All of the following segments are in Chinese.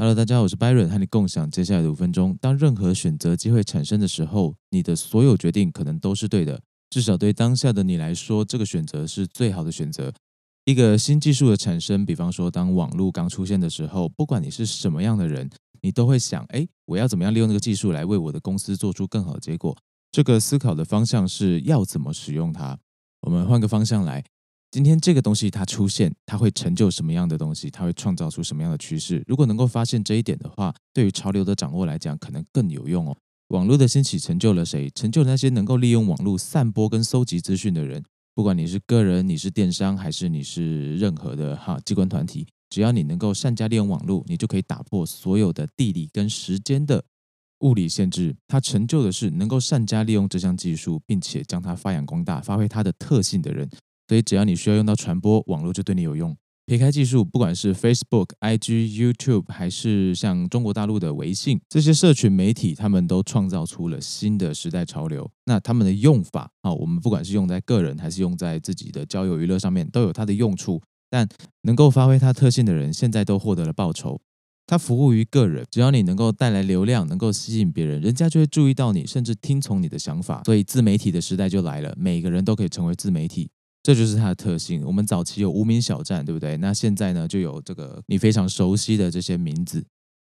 Hello，大家好，我是 Byron，和你共享接下来的五分钟。当任何选择机会产生的时候，你的所有决定可能都是对的，至少对当下的你来说，这个选择是最好的选择。一个新技术的产生，比方说当网络刚出现的时候，不管你是什么样的人，你都会想：哎，我要怎么样利用这个技术来为我的公司做出更好的结果？这个思考的方向是要怎么使用它。我们换个方向来。今天这个东西它出现，它会成就什么样的东西？它会创造出什么样的趋势？如果能够发现这一点的话，对于潮流的掌握来讲，可能更有用哦。网络的兴起成就了谁？成就了那些能够利用网络散播跟搜集资讯的人。不管你是个人，你是电商，还是你是任何的哈机关团体，只要你能够善加利用网络，你就可以打破所有的地理跟时间的物理限制。它成就的是能够善加利用这项技术，并且将它发扬光大，发挥它的特性的人。所以，只要你需要用到传播网络，就对你有用。撇开技术，不管是 Facebook、IG、YouTube，还是像中国大陆的微信这些社群媒体，他们都创造出了新的时代潮流。那他们的用法啊，我们不管是用在个人，还是用在自己的交友娱乐上面，都有它的用处。但能够发挥它特性的人，现在都获得了报酬。它服务于个人，只要你能够带来流量，能够吸引别人，人家就会注意到你，甚至听从你的想法。所以，自媒体的时代就来了，每个人都可以成为自媒体。这就是它的特性。我们早期有无名小站，对不对？那现在呢，就有这个你非常熟悉的这些名字。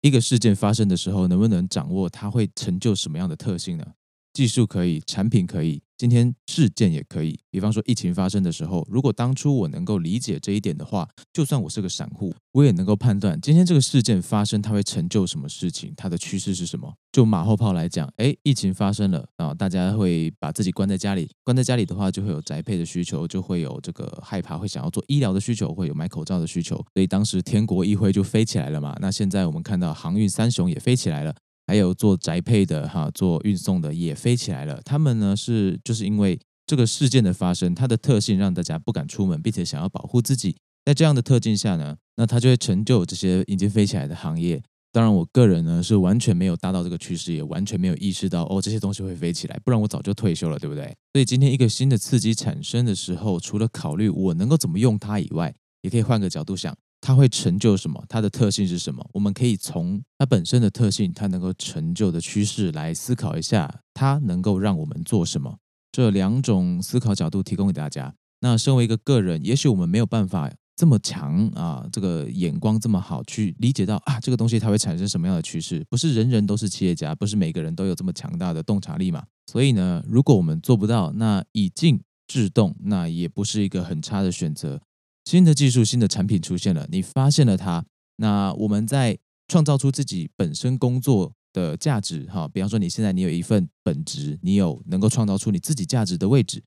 一个事件发生的时候，能不能掌握它会成就什么样的特性呢？技术可以，产品可以。今天事件也可以，比方说疫情发生的时候，如果当初我能够理解这一点的话，就算我是个散户，我也能够判断今天这个事件发生，它会成就什么事情，它的趋势是什么。就马后炮来讲，哎，疫情发生了啊，大家会把自己关在家里，关在家里的话，就会有宅配的需求，就会有这个害怕，会想要做医疗的需求，会有买口罩的需求，所以当时天国议会就飞起来了嘛。那现在我们看到航运三雄也飞起来了。还有做宅配的哈，做运送的也飞起来了。他们呢是就是因为这个事件的发生，它的特性让大家不敢出门，并且想要保护自己。在这样的特性下呢，那它就会成就这些已经飞起来的行业。当然，我个人呢是完全没有搭到这个趋势，也完全没有意识到哦这些东西会飞起来，不然我早就退休了，对不对？所以今天一个新的刺激产生的时候，除了考虑我能够怎么用它以外，也可以换个角度想。它会成就什么？它的特性是什么？我们可以从它本身的特性，它能够成就的趋势来思考一下，它能够让我们做什么？这两种思考角度提供给大家。那身为一个个人，也许我们没有办法这么强啊，这个眼光这么好，去理解到啊，这个东西它会产生什么样的趋势？不是人人都是企业家，不是每个人都有这么强大的洞察力嘛？所以呢，如果我们做不到，那以静制动，那也不是一个很差的选择。新的技术、新的产品出现了，你发现了它，那我们在创造出自己本身工作的价值，哈，比方说你现在你有一份本职，你有能够创造出你自己价值的位置，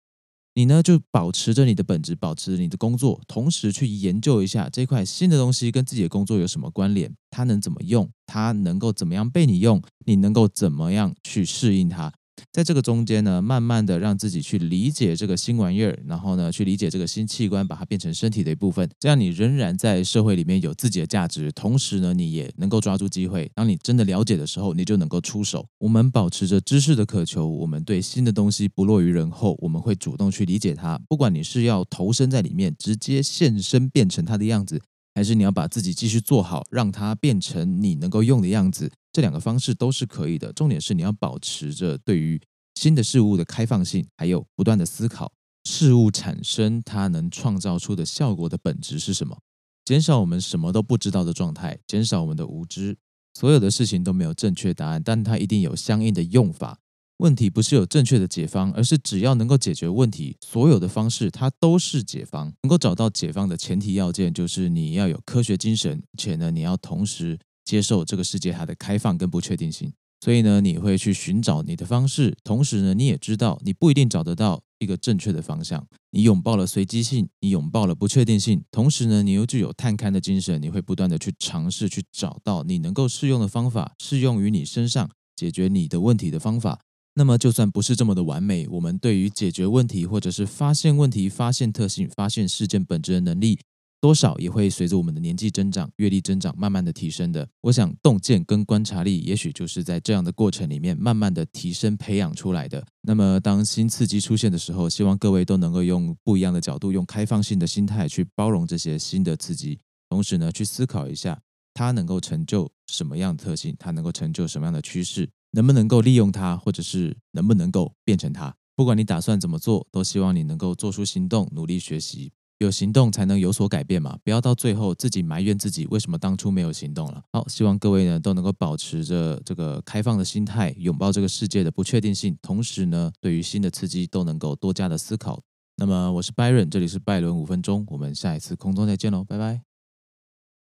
你呢就保持着你的本职，保持你的工作，同时去研究一下这块新的东西跟自己的工作有什么关联，它能怎么用，它能够怎么样被你用，你能够怎么样去适应它。在这个中间呢，慢慢的让自己去理解这个新玩意儿，然后呢，去理解这个新器官，把它变成身体的一部分。这样你仍然在社会里面有自己的价值，同时呢，你也能够抓住机会。当你真的了解的时候，你就能够出手。我们保持着知识的渴求，我们对新的东西不落于人后，我们会主动去理解它。不管你是要投身在里面，直接现身变成它的样子。还是你要把自己继续做好，让它变成你能够用的样子，这两个方式都是可以的。重点是你要保持着对于新的事物的开放性，还有不断的思考事物产生它能创造出的效果的本质是什么，减少我们什么都不知道的状态，减少我们的无知。所有的事情都没有正确答案，但它一定有相应的用法。问题不是有正确的解方，而是只要能够解决问题，所有的方式它都是解方。能够找到解方的前提要件，就是你要有科学精神，且呢，你要同时接受这个世界它的开放跟不确定性。所以呢，你会去寻找你的方式，同时呢，你也知道你不一定找得到一个正确的方向。你拥抱了随机性，你拥抱了不确定性，同时呢，你又具有探勘的精神，你会不断的去尝试，去找到你能够适用的方法，适用于你身上解决你的问题的方法。那么，就算不是这么的完美，我们对于解决问题，或者是发现问题、发现特性、发现事件本质的能力，多少也会随着我们的年纪增长、阅历增长，慢慢的提升的。我想，洞见跟观察力，也许就是在这样的过程里面，慢慢的提升、培养出来的。那么，当新刺激出现的时候，希望各位都能够用不一样的角度，用开放性的心态去包容这些新的刺激，同时呢，去思考一下。它能够成就什么样的特性，它能够成就什么样的趋势，能不能够利用它，或者是能不能够变成它。不管你打算怎么做，都希望你能够做出行动，努力学习。有行动才能有所改变嘛，不要到最后自己埋怨自己为什么当初没有行动了。好，希望各位呢都能够保持着这个开放的心态，拥抱这个世界的不确定性，同时呢，对于新的刺激都能够多加的思考。那么我是 Byron，这里是拜伦五分钟，我们下一次空中再见喽，拜拜。